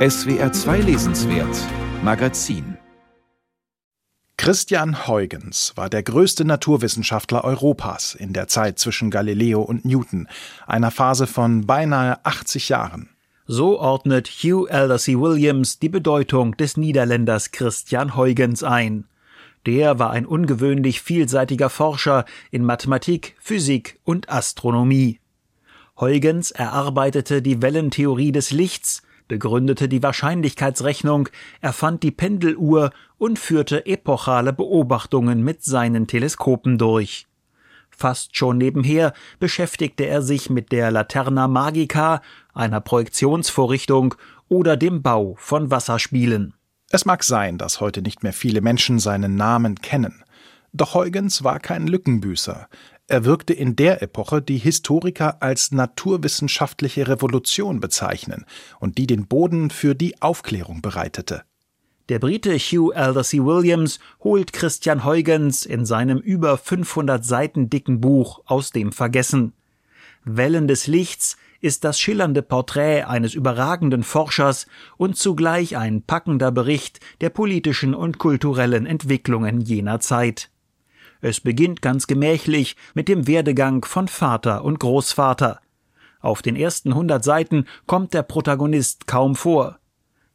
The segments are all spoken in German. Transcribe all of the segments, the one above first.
SWR 2 Lesenswert Magazin Christian Huygens war der größte Naturwissenschaftler Europas in der Zeit zwischen Galileo und Newton, einer Phase von beinahe 80 Jahren. So ordnet Hugh Aldersey Williams die Bedeutung des Niederländers Christian Huygens ein. Der war ein ungewöhnlich vielseitiger Forscher in Mathematik, Physik und Astronomie. Huygens erarbeitete die Wellentheorie des Lichts, begründete die Wahrscheinlichkeitsrechnung, erfand die Pendeluhr und führte epochale Beobachtungen mit seinen Teleskopen durch. Fast schon nebenher beschäftigte er sich mit der Laterna Magica, einer Projektionsvorrichtung oder dem Bau von Wasserspielen. Es mag sein, dass heute nicht mehr viele Menschen seinen Namen kennen. Doch Huygens war kein Lückenbüßer. Er wirkte in der Epoche, die Historiker als naturwissenschaftliche Revolution bezeichnen und die den Boden für die Aufklärung bereitete. Der Brite Hugh Aldersey Williams holt Christian Huygens in seinem über 500 Seiten dicken Buch aus dem Vergessen. Wellen des Lichts ist das schillernde Porträt eines überragenden Forschers und zugleich ein packender Bericht der politischen und kulturellen Entwicklungen jener Zeit. Es beginnt ganz gemächlich mit dem Werdegang von Vater und Großvater. Auf den ersten hundert Seiten kommt der Protagonist kaum vor.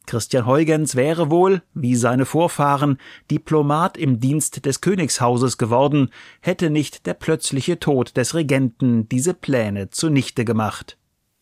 Christian Huygens wäre wohl, wie seine Vorfahren, Diplomat im Dienst des Königshauses geworden, hätte nicht der plötzliche Tod des Regenten diese Pläne zunichte gemacht.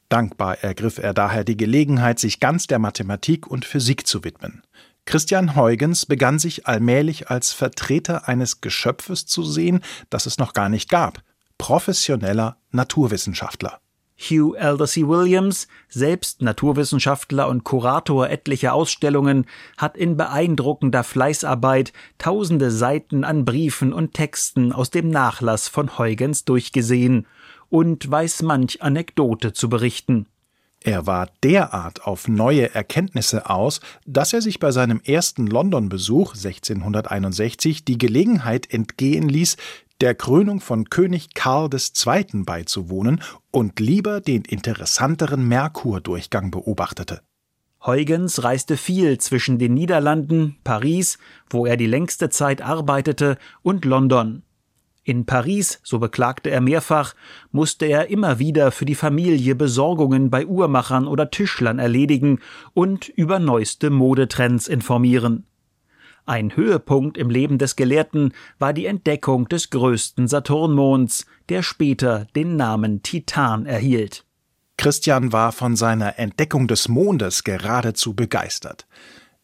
Dankbar ergriff er daher die Gelegenheit, sich ganz der Mathematik und Physik zu widmen. Christian Huygens begann sich allmählich als Vertreter eines Geschöpfes zu sehen, das es noch gar nicht gab, professioneller Naturwissenschaftler. Hugh Aldersey Williams, selbst Naturwissenschaftler und Kurator etlicher Ausstellungen, hat in beeindruckender Fleißarbeit tausende Seiten an Briefen und Texten aus dem Nachlass von Huygens durchgesehen und weiß manch Anekdote zu berichten. Er war derart auf neue Erkenntnisse aus, dass er sich bei seinem ersten London-Besuch 1661 die Gelegenheit entgehen ließ, der Krönung von König Karl II. beizuwohnen und lieber den interessanteren Merkur-Durchgang beobachtete. Huygens reiste viel zwischen den Niederlanden, Paris, wo er die längste Zeit arbeitete, und London. In Paris, so beklagte er mehrfach, musste er immer wieder für die Familie Besorgungen bei Uhrmachern oder Tischlern erledigen und über neueste Modetrends informieren. Ein Höhepunkt im Leben des Gelehrten war die Entdeckung des größten Saturnmonds, der später den Namen Titan erhielt. Christian war von seiner Entdeckung des Mondes geradezu begeistert.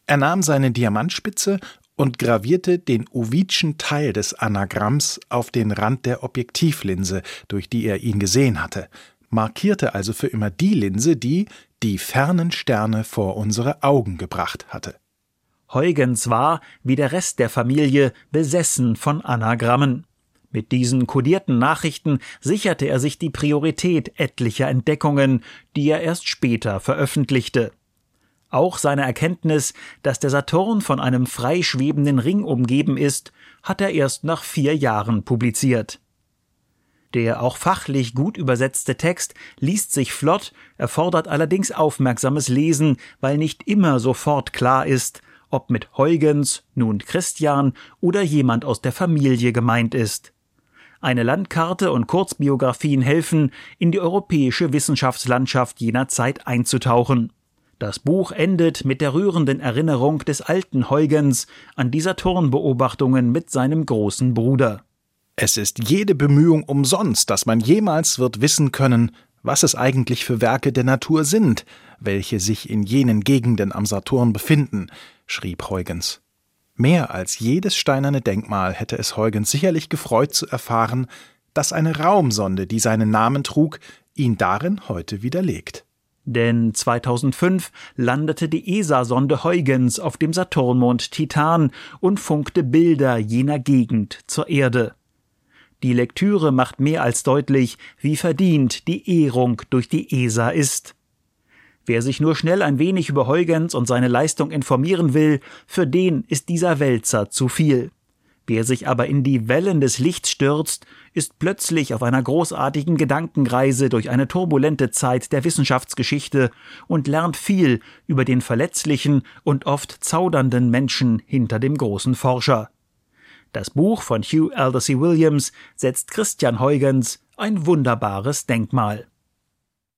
Er nahm seine Diamantspitze und gravierte den Ovidschen Teil des Anagramms auf den Rand der Objektivlinse, durch die er ihn gesehen hatte, markierte also für immer die Linse, die die fernen Sterne vor unsere Augen gebracht hatte. Huygens war, wie der Rest der Familie, besessen von Anagrammen. Mit diesen kodierten Nachrichten sicherte er sich die Priorität etlicher Entdeckungen, die er erst später veröffentlichte. Auch seine Erkenntnis, dass der Saturn von einem freischwebenden Ring umgeben ist, hat er erst nach vier Jahren publiziert. Der auch fachlich gut übersetzte Text liest sich flott, erfordert allerdings aufmerksames Lesen, weil nicht immer sofort klar ist, ob mit Huygens nun Christian oder jemand aus der Familie gemeint ist. Eine Landkarte und Kurzbiografien helfen, in die europäische Wissenschaftslandschaft jener Zeit einzutauchen. Das Buch endet mit der rührenden Erinnerung des alten Huygens an die Saturnbeobachtungen mit seinem großen Bruder. Es ist jede Bemühung umsonst, dass man jemals wird wissen können, was es eigentlich für Werke der Natur sind, welche sich in jenen Gegenden am Saturn befinden, schrieb Huygens. Mehr als jedes steinerne Denkmal hätte es Huygens sicherlich gefreut zu erfahren, dass eine Raumsonde, die seinen Namen trug, ihn darin heute widerlegt. Denn 2005 landete die ESA-Sonde Huygens auf dem Saturnmond Titan und funkte Bilder jener Gegend zur Erde. Die Lektüre macht mehr als deutlich, wie verdient die Ehrung durch die ESA ist. Wer sich nur schnell ein wenig über Huygens und seine Leistung informieren will, für den ist dieser Wälzer zu viel. Wer sich aber in die Wellen des Lichts stürzt, ist plötzlich auf einer großartigen Gedankenreise durch eine turbulente Zeit der Wissenschaftsgeschichte und lernt viel über den verletzlichen und oft zaudernden Menschen hinter dem großen Forscher. Das Buch von Hugh Aldersey Williams setzt Christian Huygens ein wunderbares Denkmal.